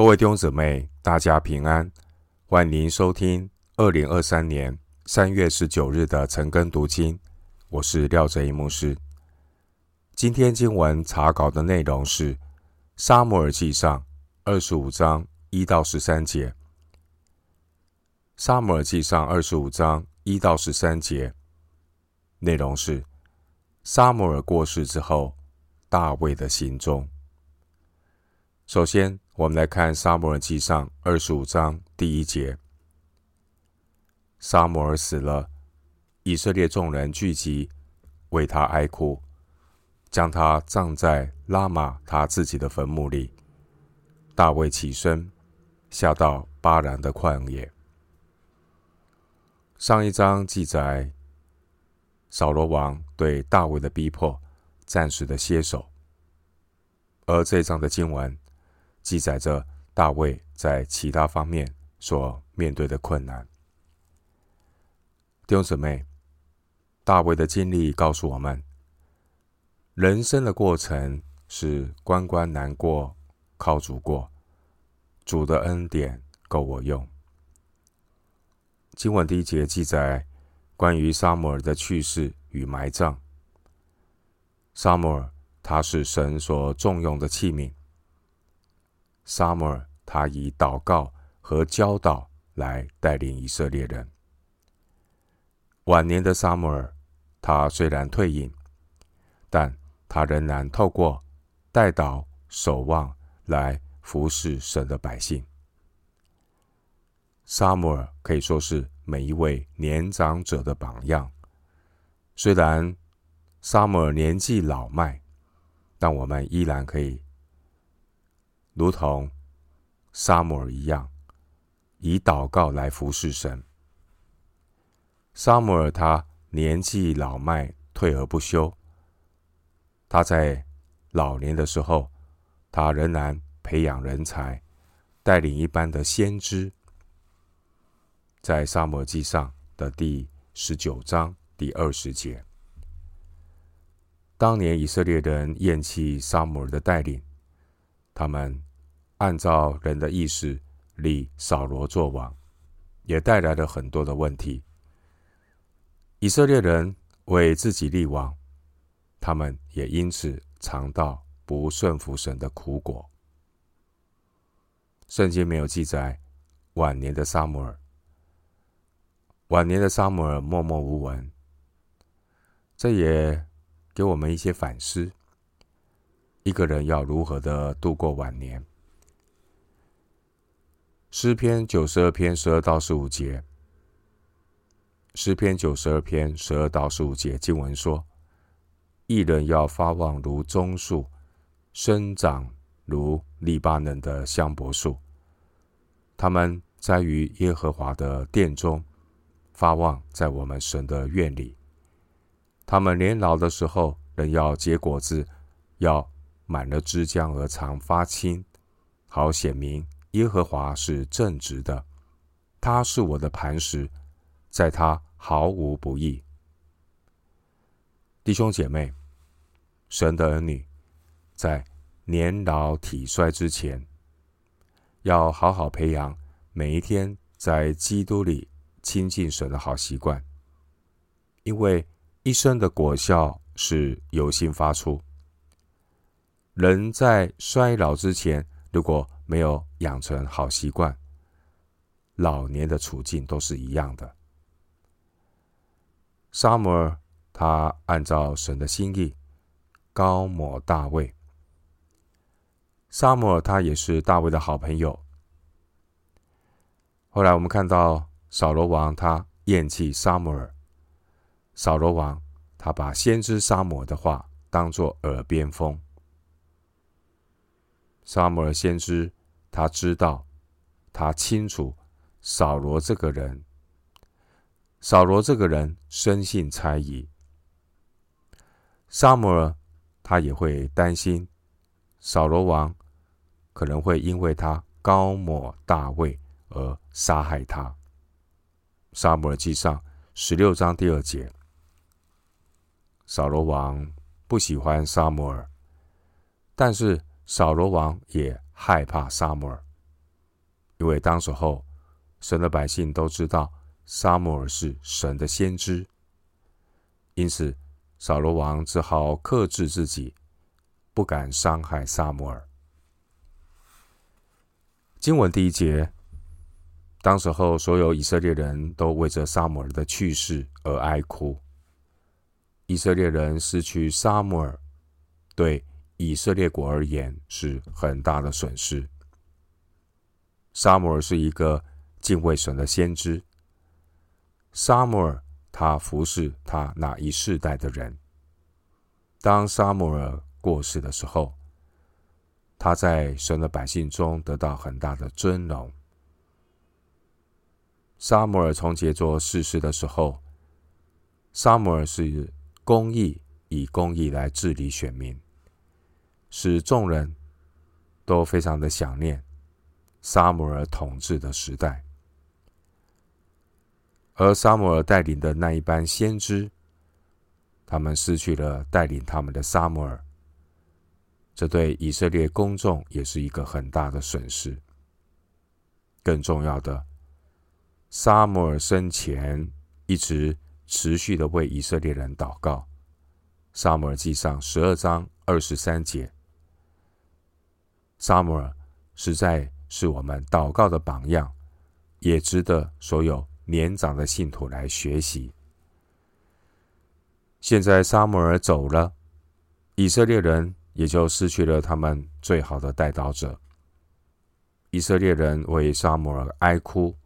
各位弟兄姊妹，大家平安，欢迎收听二零二三年三月十九日的晨更读经。我是廖哲一牧师。今天经文查考的内容是《撒母耳记上》二十五章一到十三节，《撒母耳记上》二十五章一到十三节内容是撒母耳过世之后，大卫的行踪。首先，我们来看《撒母耳记上》二十五章第一节：撒母耳死了，以色列众人聚集，为他哀哭，将他葬在拉玛他自己的坟墓里。大卫起身，下到巴兰的旷野。上一章记载扫罗王对大卫的逼迫，暂时的歇手，而这章的经文。记载着大卫在其他方面所面对的困难。弟兄姊妹，大卫的经历告诉我们，人生的过程是关关难过，靠主过，主的恩典够我用。经文第一节记载关于撒母耳的去世与埋葬。撒母耳，他是神所重用的器皿。撒母尔，他以祷告和教导来带领以色列人。晚年的撒母尔，他虽然退隐，但他仍然透过代祷、守望来服侍神的百姓。撒母尔可以说是每一位年长者的榜样。虽然撒母尔年纪老迈，但我们依然可以。如同沙姆尔一样，以祷告来服侍神。撒母耳他年纪老迈，退而不休。他在老年的时候，他仍然培养人才，带领一般的先知。在撒母记上的第十九章第二十节，当年以色列人厌弃撒母耳的带领，他们。按照人的意识立扫罗作王，也带来了很多的问题。以色列人为自己立王，他们也因此尝到不顺服神的苦果。圣经没有记载晚年的撒母耳，晚年的撒母耳默默无闻，这也给我们一些反思：一个人要如何的度过晚年？诗篇九十二篇十二到十五节，诗篇九十二篇十二到十五节经文说：一人要发旺如棕树，生长如利巴嫩的香柏树。他们栽于耶和华的殿中，发旺在我们神的院里。他们年老的时候，仍要结果子，要满了枝浆而常发青，好显明。耶和华是正直的，他是我的磐石，在他毫无不义。弟兄姐妹，神的儿女在年老体衰之前，要好好培养每一天在基督里亲近神的好习惯，因为一生的果效是由心发出。人在衰老之前，如果没有养成好习惯，老年的处境都是一样的。撒母耳他按照神的心意高抹大卫。撒母耳他也是大卫的好朋友。后来我们看到扫罗王他厌弃撒母耳，扫罗王他把先知撒母耳的话当作耳边风。萨摩尔先知。他知道，他清楚，扫罗这个人，扫罗这个人生性猜疑。萨摩尔他也会担心，扫罗王可能会因为他高抹大卫而杀害他。萨摩尔记上十六章第二节，扫罗王不喜欢萨摩尔，但是扫罗王也。害怕撒母耳，因为当时候神的百姓都知道撒母耳是神的先知，因此扫罗王只好克制自己，不敢伤害撒母耳。经文第一节，当时候所有以色列人都为着撒母耳的去世而哀哭。以色列人失去撒母耳，对以色列国而言是很大的损失。撒母耳是一个敬畏神的先知。撒母耳他服侍他那一世代的人。当撒母耳过世的时候，他在神的百姓中得到很大的尊荣。撒母耳从杰作逝世的时候，撒母耳是。公义以公义来治理选民，使众人都非常的想念撒母耳统治的时代。而撒母耳带领的那一班先知，他们失去了带领他们的撒母耳，这对以色列公众也是一个很大的损失。更重要的，撒母耳生前一直。持续的为以色列人祷告，撒母耳记上十二章二十三节。撒母耳实在是我们祷告的榜样，也值得所有年长的信徒来学习。现在撒母耳走了，以色列人也就失去了他们最好的代祷者。以色列人为撒母耳哀哭，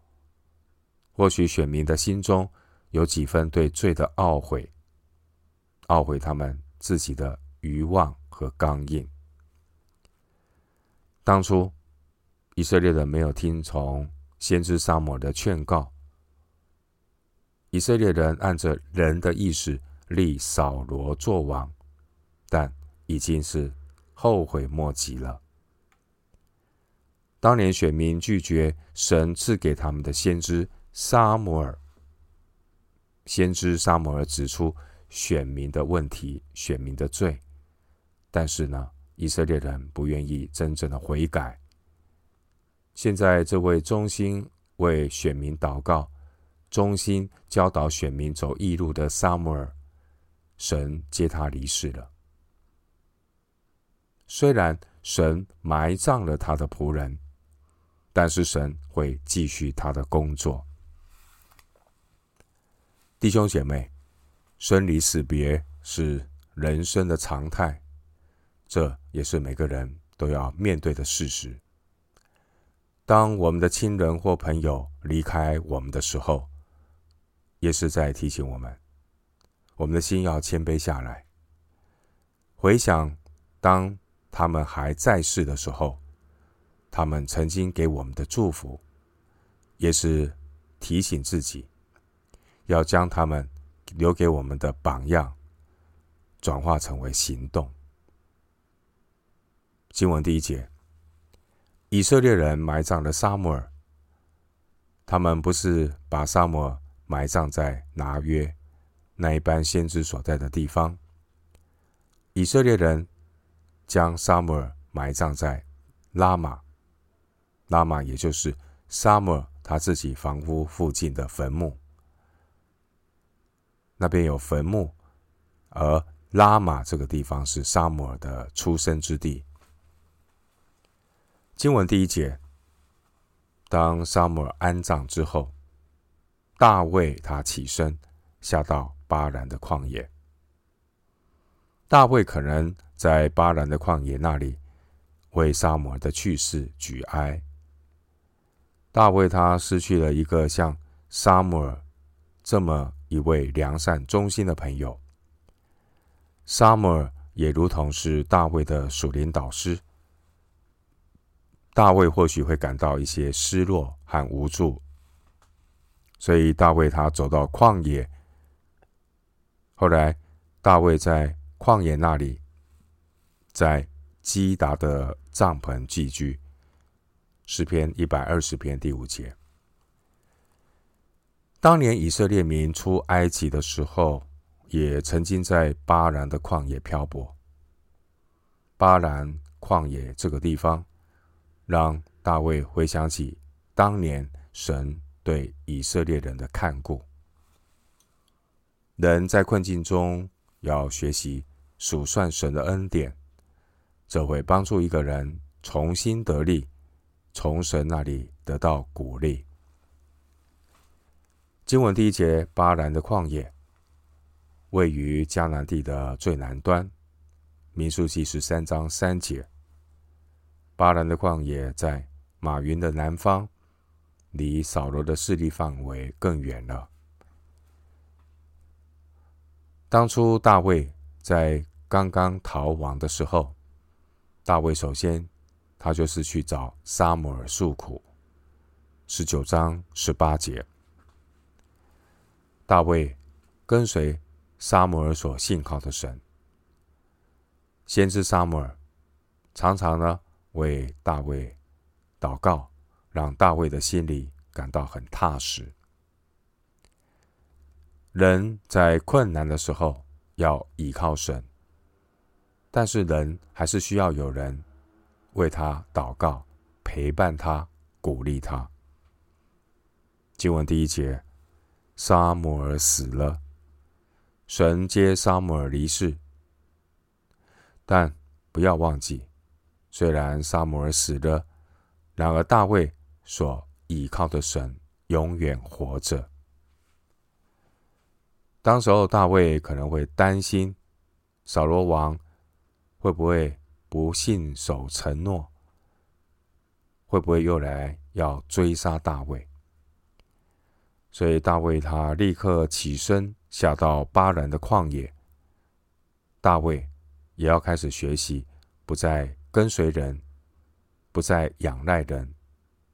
或许选民的心中。有几分对罪的懊悔，懊悔他们自己的愚妄和刚硬。当初以色列人没有听从先知撒母耳的劝告，以色列人按着人的意识立扫罗作王，但已经是后悔莫及了。当年选民拒绝神赐给他们的先知撒母耳。先知撒母耳指出选民的问题、选民的罪，但是呢，以色列人不愿意真正的悔改。现在这位忠心为选民祷告、忠心教导选民走义路的撒母耳，神接他离世了。虽然神埋葬了他的仆人，但是神会继续他的工作。弟兄姐妹，生离死别是人生的常态，这也是每个人都要面对的事实。当我们的亲人或朋友离开我们的时候，也是在提醒我们，我们的心要谦卑下来，回想当他们还在世的时候，他们曾经给我们的祝福，也是提醒自己。要将他们留给我们的榜样转化成为行动。经文第一节，以色列人埋葬了撒母耳。他们不是把撒母耳埋葬在拿约那一般先知所在的地方。以色列人将撒母耳埋葬在拉玛，拉玛也就是撒母耳他自己房屋附近的坟墓。那边有坟墓，而拉玛这个地方是撒母耳的出生之地。经文第一节，当撒母耳安葬之后，大卫他起身下到巴兰的旷野。大卫可能在巴兰的旷野那里为撒母耳的去世举哀。大卫他失去了一个像撒母耳这么。一位良善忠心的朋友，撒母耳也如同是大卫的属灵导师。大卫或许会感到一些失落和无助，所以大卫他走到旷野。后来，大卫在旷野那里，在基达的帐篷寄居。诗篇一百二十篇第五节。当年以色列民出埃及的时候，也曾经在巴兰的旷野漂泊。巴兰旷野这个地方，让大卫回想起当年神对以色列人的看顾。人在困境中要学习数算神的恩典，这会帮助一个人重新得力，从神那里得到鼓励。经文第一节，巴兰的旷野位于迦南地的最南端。民数记十三章三节，巴兰的旷野在马云的南方，离扫罗的势力范围更远了。当初大卫在刚刚逃亡的时候，大卫首先他就是去找撒母耳诉苦。十九章十八节，大卫跟随撒母耳所信靠的神。先知撒母耳常常呢为大卫祷告，让大卫的心里感到很踏实。人在困难的时候要倚靠神，但是人还是需要有人为他祷告、陪伴他、鼓励他。经文第一节，撒母耳死了，神接撒母耳离世。但不要忘记，虽然撒母耳死了，然而大卫所倚靠的神永远活着。当时候，大卫可能会担心扫罗王会不会不信守承诺，会不会又来要追杀大卫？所以大卫他立刻起身下到巴兰的旷野。大卫。也要开始学习，不再跟随人，不再仰赖人，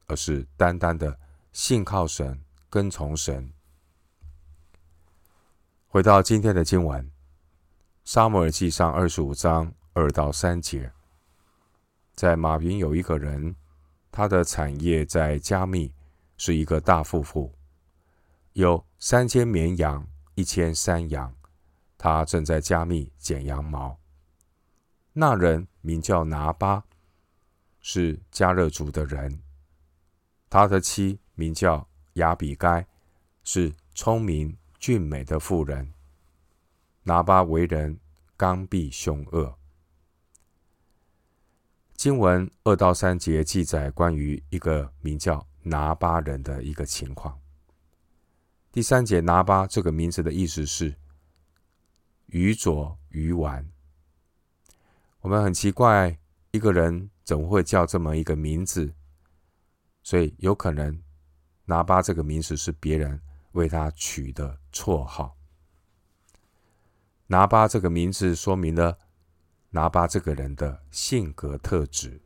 而是单单的信靠神，跟从神。回到今天的经文，《撒母耳记上》二十五章二到三节，在马云有一个人，他的产业在加密，是一个大富户，有三千绵羊，一千山羊，他正在加密剪羊毛。那人名叫拿巴，是迦勒族的人。他的妻名叫亚比该，是聪明俊美的妇人。拿巴为人刚愎凶恶。经文二到三节记载关于一个名叫拿巴人的一个情况。第三节，拿巴这个名字的意思是愚拙、愚顽。我们很奇怪，一个人怎么会叫这么一个名字？所以有可能拿八这个名字是别人为他取的绰号。拿八这个名字说明了拿八这个人的性格特质。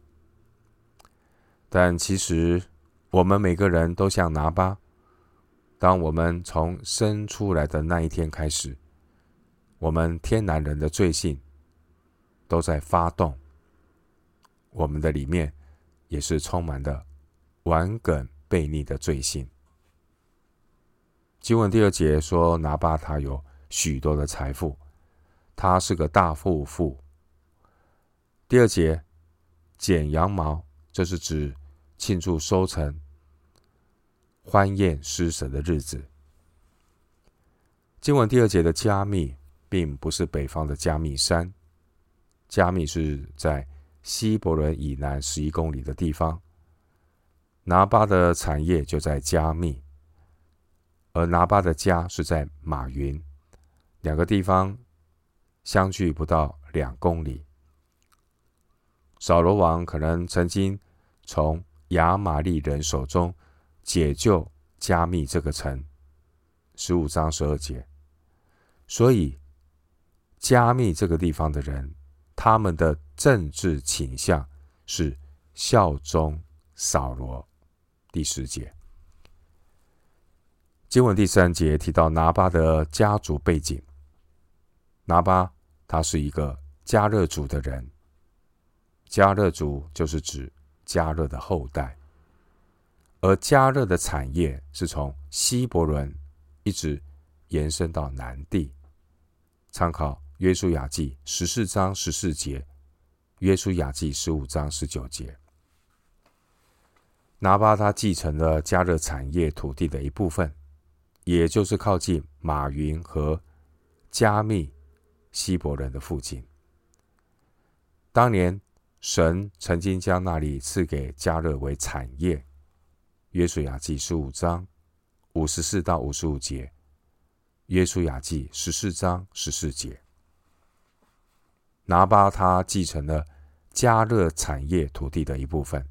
但其实我们每个人都像拿八，当我们从生出来的那一天开始，我们天然人的罪性。都在发动，我们的里面也是充满的顽梗悖逆的罪性。经文第二节说，拿巴他有许多的财富，他是个大富户。第二节剪羊毛，这是指庆祝收成、欢宴施舍的日子。经文第二节的加密，并不是北方的加密山。加密是在希伯伦以南十一公里的地方，拿巴的产业就在加密，而拿巴的家是在马云，两个地方相距不到两公里。扫罗王可能曾经从亚玛力人手中解救加密这个城，十五章十二节，所以加密这个地方的人。他们的政治倾向是效忠扫罗。第十节，经文第三节提到拿巴的家族背景。拿巴他是一个迦勒族的人，迦勒族就是指迦勒的后代，而迦勒的产业是从希伯伦一直延伸到南地。参考。约书亚记十四章十四节，约书亚记十五章十九节。拿巴他继承了加热产业土地的一部分，也就是靠近马云和加密希伯人的附近。当年神曾经将那里赐给加热为产业。约书亚记十五章五十四到五十五节，约书亚记十四章十四节。拿巴他继承了加勒产业土地的一部分，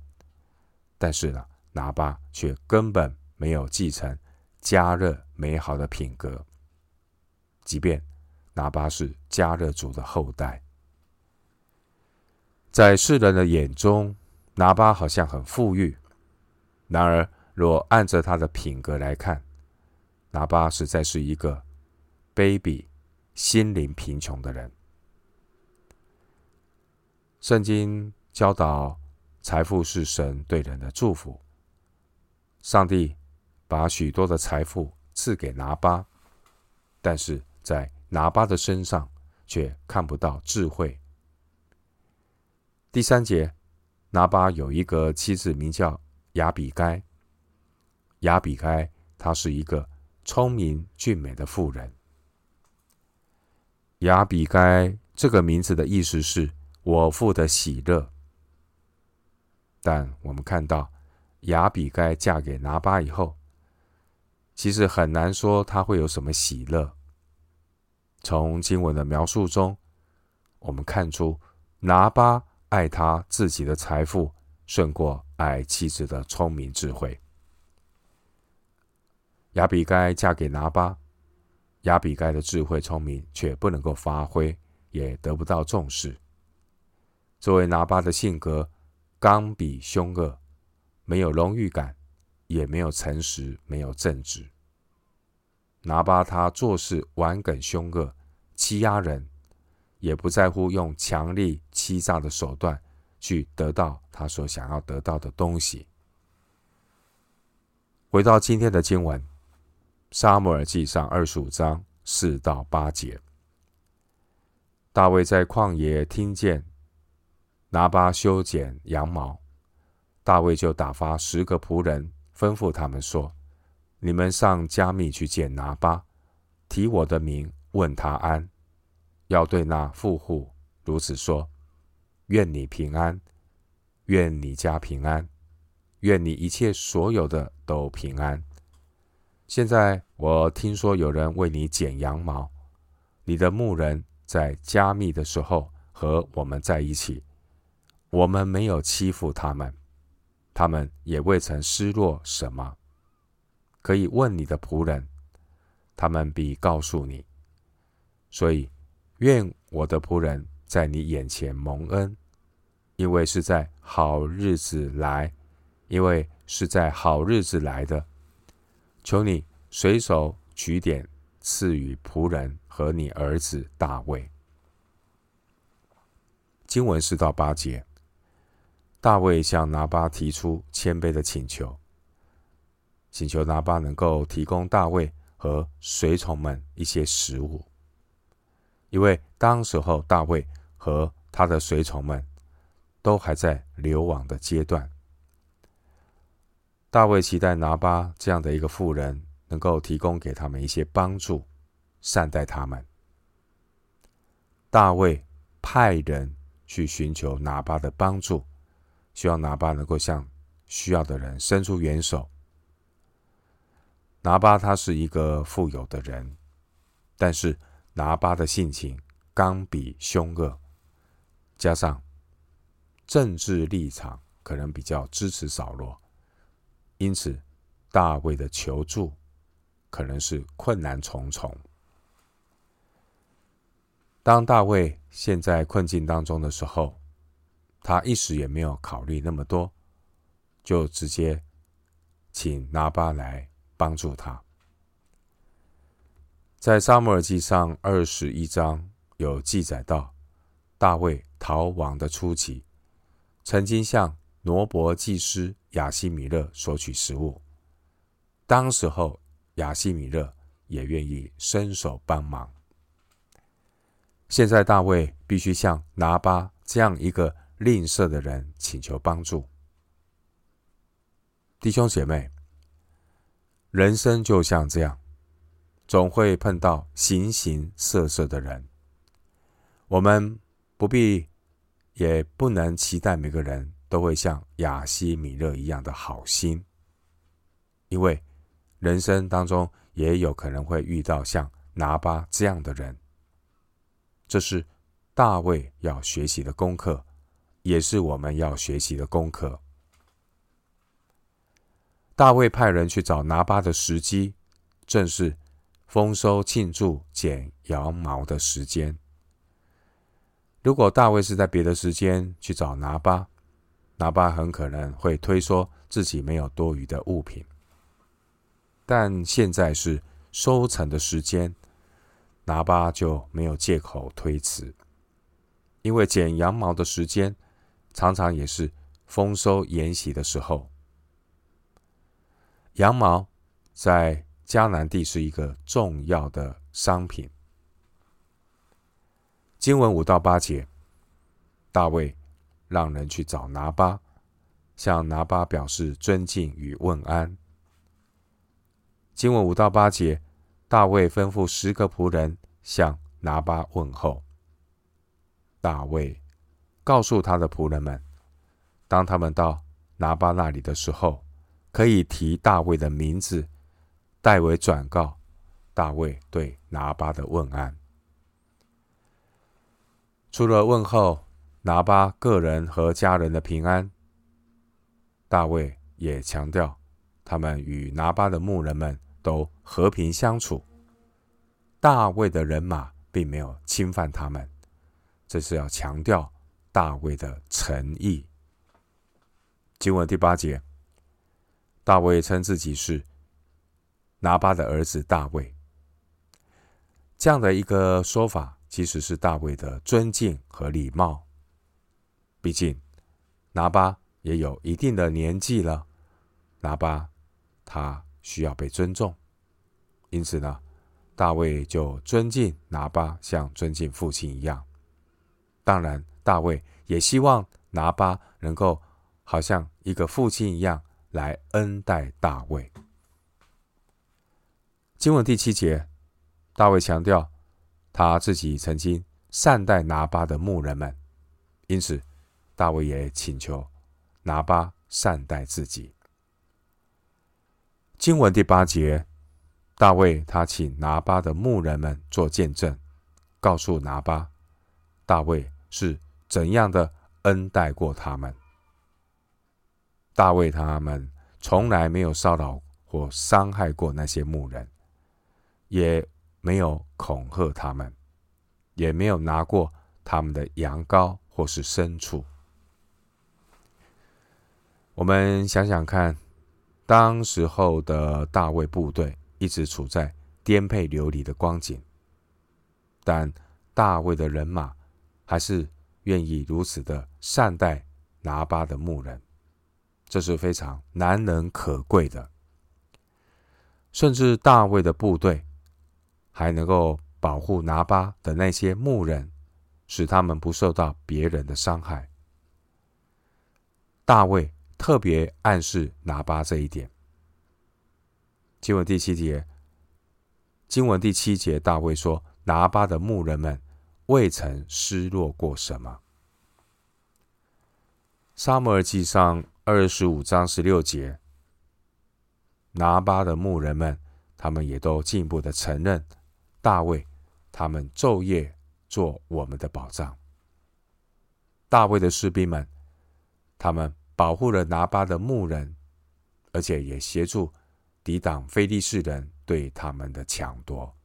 但是呢，拿巴却根本没有继承加勒美好的品格。即便拿巴是加勒族的后代，在世人的眼中，拿巴好像很富裕。然而，若按着他的品格来看，拿巴实在是一个卑鄙、心灵贫穷的人。圣经教导，财富是神对人的祝福。上帝把许多的财富赐给拿巴，但是在拿巴的身上却看不到智慧。第三节，拿巴有一个妻子，名叫。亚比该，亚比该，她是一个聪明俊美的妇人。亚比该这个名字的意思是“我父的喜乐”，但我们看到亚比该嫁给拿巴以后，其实很难说他会有什么喜乐。从经文的描述中，我们看出拿巴爱他自己的财富胜过。爱妻子的聪明智慧，亚比该嫁给拿巴，亚比该的智慧聪明却不能够发挥，也得不到重视。作为拿巴的性格刚愎凶恶，没有荣誉感，也没有诚实，没有正直。拿巴他做事顽梗凶恶，欺压人，也不在乎用强力欺诈的手段。去得到他所想要得到的东西。回到今天的经文，《撒母耳记上》二十五章四到八节，大卫在旷野听见拿巴修剪羊毛，大卫就打发十个仆人，吩咐他们说：“你们上加密去见拿巴，提我的名问他安，要对那富户如此说。”愿你平安，愿你家平安，愿你一切所有的都平安。现在我听说有人为你剪羊毛，你的牧人在加密的时候和我们在一起，我们没有欺负他们，他们也未曾失落什么。可以问你的仆人，他们必告诉你。所以愿我的仆人。在你眼前蒙恩，因为是在好日子来，因为是在好日子来的。求你随手取点赐予仆人和你儿子大卫。经文四到八节，大卫向拿巴提出谦卑的请求，请求拿巴能够提供大卫和随从们一些食物，因为当时候大卫。和他的随从们都还在流亡的阶段。大卫期待拿巴这样的一个妇人能够提供给他们一些帮助，善待他们。大卫派人去寻求拿巴的帮助，希望拿巴能够向需要的人伸出援手。拿巴他是一个富有的人，但是拿巴的性情刚愎凶恶。加上政治立场可能比较支持扫罗，因此大卫的求助可能是困难重重。当大卫陷在困境当中的时候，他一时也没有考虑那么多，就直接请拿巴来帮助他。在撒母耳记上二十一章有记载到，大卫。逃亡的初期，曾经向挪伯祭司亚西米勒索取食物。当时候，亚西米勒也愿意伸手帮忙。现在，大卫必须向拿巴这样一个吝啬的人请求帮助。弟兄姐妹，人生就像这样，总会碰到形形色色的人。我们不必，也不能期待每个人都会像亚西米勒一样的好心，因为人生当中也有可能会遇到像拿巴这样的人。这是大卫要学习的功课，也是我们要学习的功课。大卫派人去找拿巴的时机，正是丰收庆祝剪羊毛的时间。如果大卫是在别的时间去找拿巴，拿巴很可能会推说自己没有多余的物品。但现在是收成的时间，拿巴就没有借口推辞，因为剪羊毛的时间常常也是丰收筵席的时候。羊毛在迦南地是一个重要的商品。经文五到八节，大卫让人去找拿巴，向拿巴表示尊敬与问安。经文五到八节，大卫吩咐十个仆人向拿巴问候。大卫告诉他的仆人们，当他们到拿巴那里的时候，可以提大卫的名字，代为转告大卫对拿巴的问安。除了问候拿巴个人和家人的平安，大卫也强调他们与拿巴的牧人们都和平相处。大卫的人马并没有侵犯他们，这是要强调大卫的诚意。经文第八节，大卫称自己是拿巴的儿子大卫，这样的一个说法。其实是大卫的尊敬和礼貌，毕竟拿巴也有一定的年纪了，拿巴他需要被尊重，因此呢，大卫就尊敬拿巴，像尊敬父亲一样。当然，大卫也希望拿巴能够好像一个父亲一样来恩待大卫。经文第七节，大卫强调。他自己曾经善待拿巴的牧人们，因此大卫也请求拿巴善待自己。经文第八节，大卫他请拿巴的牧人们做见证，告诉拿巴，大卫是怎样的恩待过他们。大卫他们从来没有骚扰或伤害过那些牧人，也。没有恐吓他们，也没有拿过他们的羊羔或是牲畜。我们想想看，当时候的大卫部队一直处在颠沛流离的光景，但大卫的人马还是愿意如此的善待拿巴的牧人，这是非常难能可贵的。甚至大卫的部队。还能够保护拿巴的那些牧人，使他们不受到别人的伤害。大卫特别暗示拿巴这一点。经文第七节，经文第七节，大卫说：“拿巴的牧人们未曾失落过什么。”撒母耳记上二十五章十六节，拿巴的牧人们，他们也都进一步的承认。大卫，他们昼夜做我们的保障。大卫的士兵们，他们保护了拿巴的牧人，而且也协助抵挡非利士人对他们的抢夺。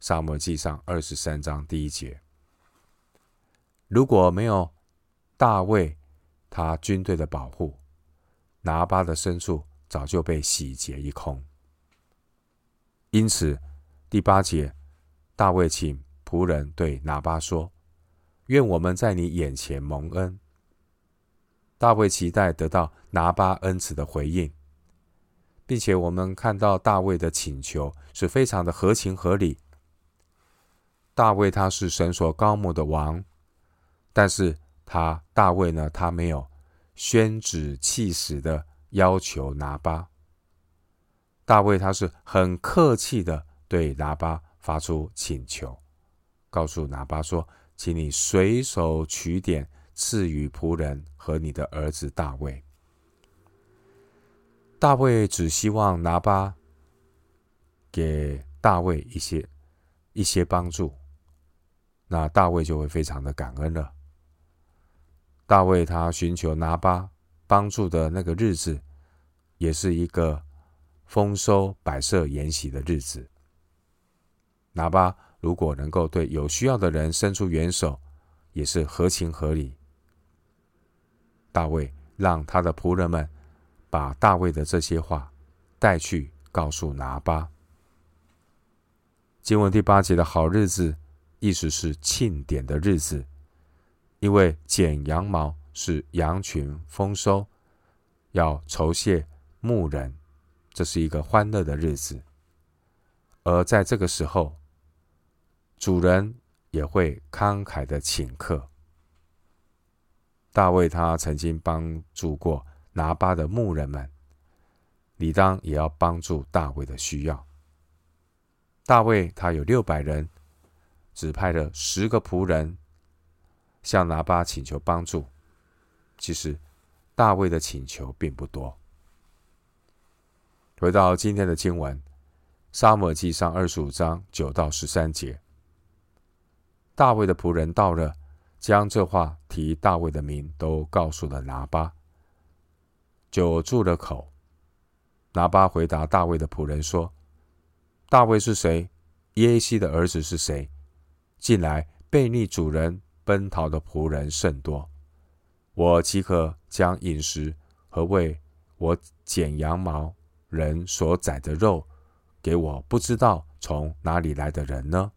撒母记上二十三章第一节。如果没有大卫他军队的保护，拿巴的牲畜早就被洗劫一空。因此。第八节，大卫请仆人对拿巴说：“愿我们在你眼前蒙恩。”大卫期待得到拿巴恩慈的回应，并且我们看到大卫的请求是非常的合情合理。大卫他是神所膏抹的王，但是他大卫呢，他没有宣旨气使的要求拿巴。大卫他是很客气的对拿巴发出请求，告诉拿巴说：“请你随手取点赐予仆人和你的儿子大卫。”大卫只希望拿巴给大卫一些一些帮助，那大卫就会非常的感恩了。大卫他寻求拿巴帮助的那个日子，也是一个丰收、摆设筵席的日子。拿巴如果能够对有需要的人伸出援手，也是合情合理。大卫让他的仆人们把大卫的这些话带去告诉拿巴。经文第八节的好日子，意思是庆典的日子。因为剪羊毛是羊群丰收，要酬谢牧人，这是一个欢乐的日子。而在这个时候，主人也会慷慨的请客。大卫他曾经帮助过拿巴的牧人们，理当也要帮助大卫的需要。大卫他有六百人，只派了十个仆人。向拿巴请求帮助，其实大卫的请求并不多。回到今天的经文，《撒母耳记上》二十五章九到十三节，大卫的仆人到了，将这话提大卫的名都告诉了拿巴，就住了口。拿巴回答大卫的仆人说：“大卫是谁？耶西的儿子是谁？近来背逆主人。”奔逃的仆人甚多，我岂可将饮食和为我剪羊毛人所宰的肉给我不知道从哪里来的人呢？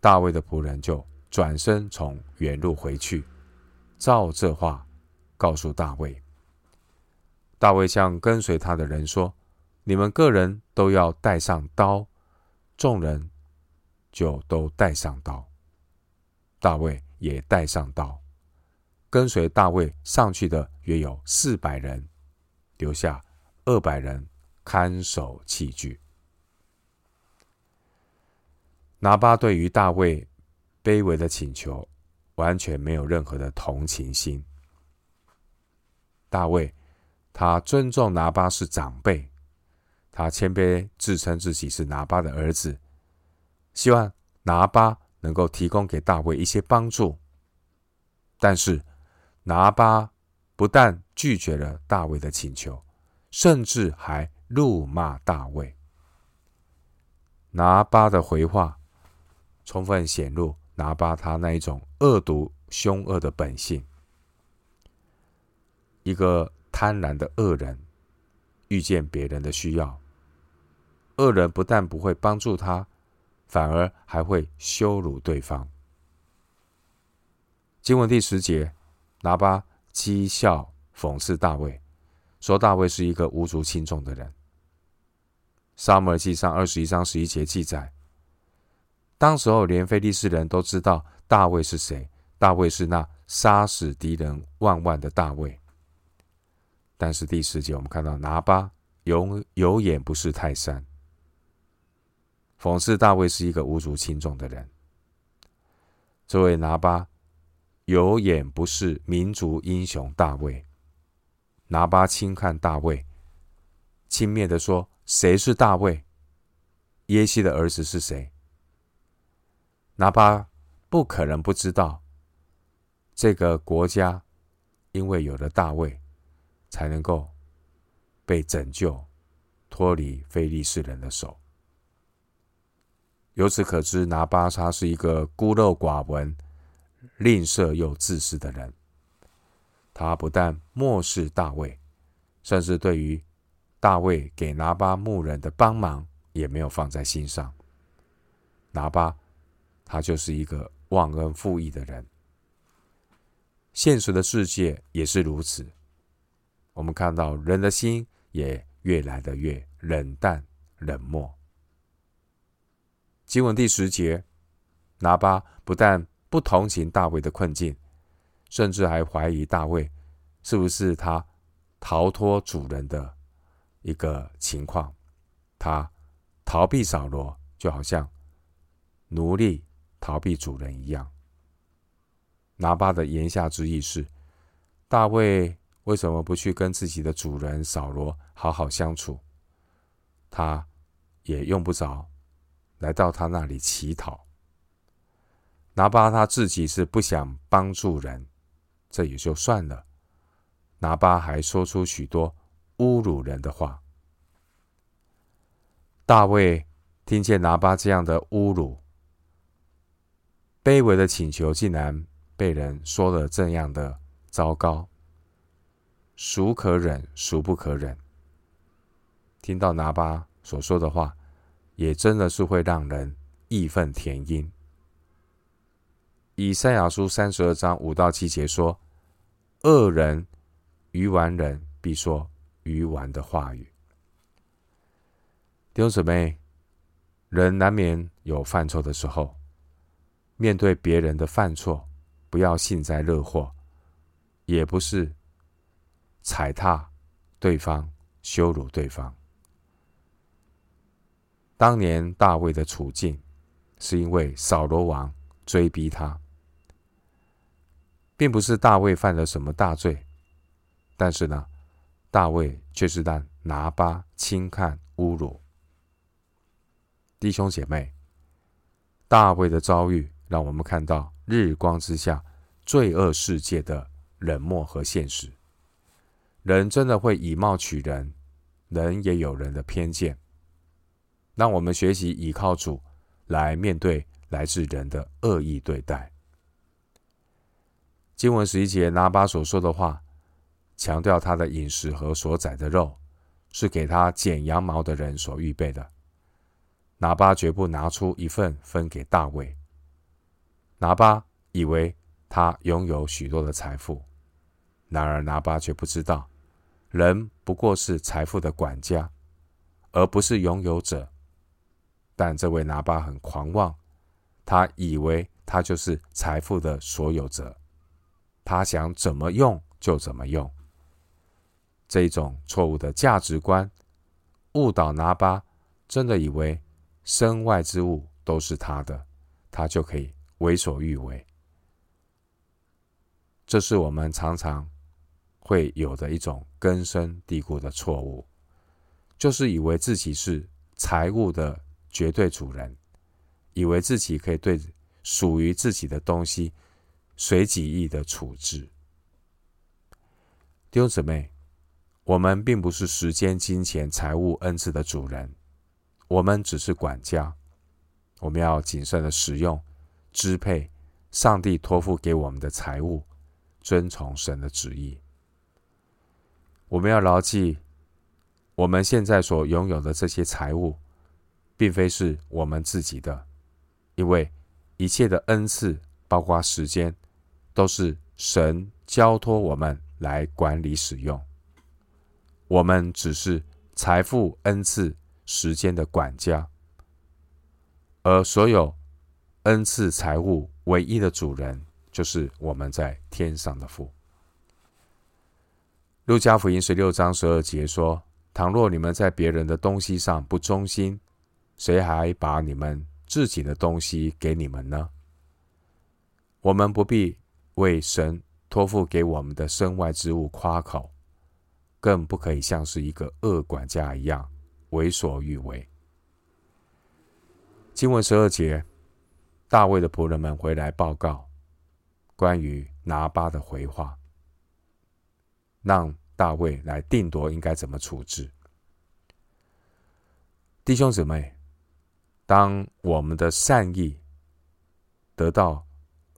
大卫的仆人就转身从原路回去，照这话告诉大卫。大卫向跟随他的人说：“你们个人都要带上刀。”众人就都带上刀。大卫也带上刀，跟随大卫上去的约有四百人，留下二百人看守器具。拿巴对于大卫卑微的请求，完全没有任何的同情心。大卫他尊重拿巴是长辈，他谦卑自称自己是拿巴的儿子，希望拿巴。能够提供给大卫一些帮助，但是拿巴不但拒绝了大卫的请求，甚至还怒骂大卫。拿巴的回话，充分显露拿巴他那一种恶毒凶恶的本性。一个贪婪的恶人，遇见别人的需要，恶人不但不会帮助他。反而还会羞辱对方。经文第十节，拿八讥笑讽刺大卫，说大卫是一个无足轻重的人。撒母耳记上二十一章十一节记载，当时候连非利士人都知道大卫是谁，大卫是那杀死敌人万万的大卫。但是第十节我们看到拿八有有眼不识泰山。讽刺大卫是一个无足轻重的人。这位拿巴有眼不识民族英雄大卫。拿巴轻看大卫，轻蔑地说：“谁是大卫？耶西的儿子是谁？”拿巴不可能不知道，这个国家因为有了大卫，才能够被拯救，脱离非利士人的手。由此可知，拿巴沙是一个孤陋寡闻、吝啬又自私的人。他不但漠视大卫，甚至对于大卫给拿巴牧人的帮忙也没有放在心上。拿巴他就是一个忘恩负义的人。现实的世界也是如此。我们看到人的心也越来的越冷淡、冷漠。经文第十节，拿巴不但不同情大卫的困境，甚至还怀疑大卫是不是他逃脱主人的一个情况，他逃避扫罗，就好像奴隶逃避主人一样。拿巴的言下之意是，大卫为什么不去跟自己的主人扫罗好好相处？他也用不着来到他那里乞讨。拿巴他自己是不想帮助人，这也就算了。拿巴还说出许多侮辱人的话。大卫听见拿巴这样的侮辱、卑微的请求，竟然被人说了这样的糟糕，孰可忍，孰不可忍？听到拿巴所说的话，也真的是会让人义愤填膺。以赛亚书三十二章五到七节说：“恶人、愚顽人必说愚顽的话语。”弟兄姊妹，人难免有犯错的时候，面对别人的犯错，不要幸灾乐祸，也不是踩踏对方、羞辱对方。当年大卫的处境，是因为扫罗王追逼他。并不是大卫犯了什么大罪，但是呢，大卫却是让拿巴轻看侮辱。弟兄姐妹，大卫的遭遇让我们看到日光之下罪恶世界的冷漠和现实。人真的会以貌取人，人也有人的偏见。让我们学习倚靠主来面对来自人的恶意对待。经文十一节，拿巴所说的话，强调他的饮食和所宰的肉是给他剪羊毛的人所预备的。拿巴绝不拿出一份分给大卫。拿巴以为他拥有许多的财富，然而拿巴却不知道，人不过是财富的管家，而不是拥有者。但这位拿巴很狂妄，他以为他就是财富的所有者。他想怎么用就怎么用，这种错误的价值观误导拿巴，真的以为身外之物都是他的，他就可以为所欲为。这是我们常常会有的一种根深蒂固的错误，就是以为自己是财物的绝对主人，以为自己可以对属于自己的东西。随己意的处置，弟兄姊妹，我们并不是时间、金钱、财物、恩赐的主人，我们只是管家。我们要谨慎的使用、支配上帝托付给我们的财物，遵从神的旨意。我们要牢记，我们现在所拥有的这些财物，并非是我们自己的，因为一切的恩赐，包括时间。都是神交托我们来管理使用，我们只是财富、恩赐、时间的管家，而所有恩赐、财物唯一的主人，就是我们在天上的父。路加福音十六章十二节说：“倘若你们在别人的东西上不忠心，谁还把你们自己的东西给你们呢？”我们不必。为神托付给我们的身外之物夸口，更不可以像是一个恶管家一样为所欲为。经文十二节，大卫的仆人们回来报告关于拿巴的回话，让大卫来定夺应该怎么处置。弟兄姊妹，当我们的善意得到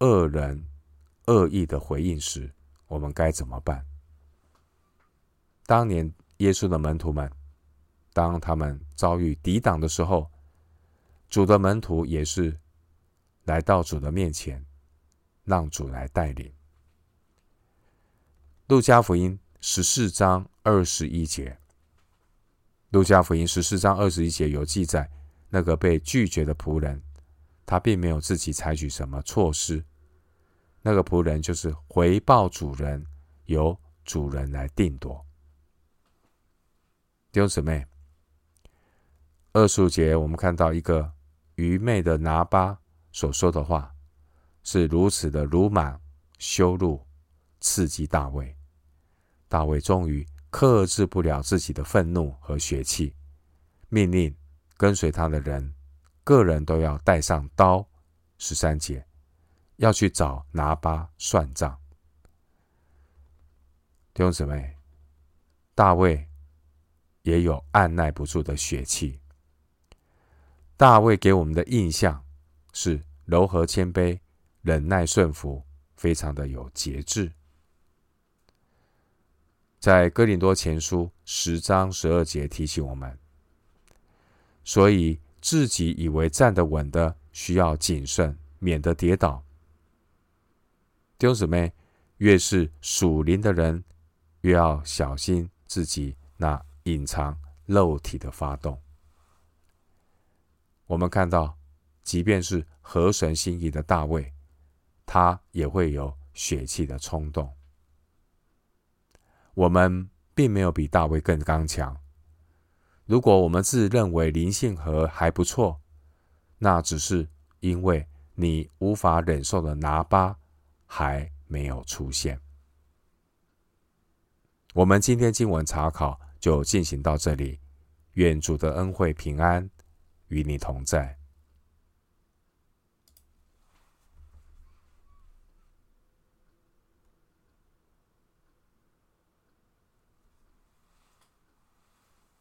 恶人恶意的回应时，我们该怎么办？当年耶稣的门徒们，当他们遭遇抵挡的时候，主的门徒也是来到主的面前，让主来带领。路加福音十四章二十一节，路加福音十四章二十一节有记载，那个被拒绝的仆人，他并没有自己采取什么措施。那个仆人就是回报主人，由主人来定夺。弟兄姊妹，二十五节我们看到一个愚昧的拿巴所说的话，是如此的鲁莽、羞辱、刺激大卫。大卫终于克制不了自己的愤怒和血气，命令跟随他的人，个人都要带上刀。十三节，要去找拿八算账。弟兄姊妹，大卫也有按捺不住的血气。大卫给我们的印象是柔和谦卑、忍耐顺服，非常的有节制。在哥林多前书十章十二节提醒我们，所以自己以为站得稳的，需要谨慎，免得跌倒。弟兄姊妹，越是属灵的人，越要小心自己那隐藏肉体的发动。我们看到，即便是合神心意的大卫，他也会有血气的冲动。我们并没有比大卫更刚强。如果我们自认为灵性和还不错，那只是因为你无法忍受的拿巴还没有出现。我们今天经文查考就进行到这里，愿主的恩惠平安与你同在。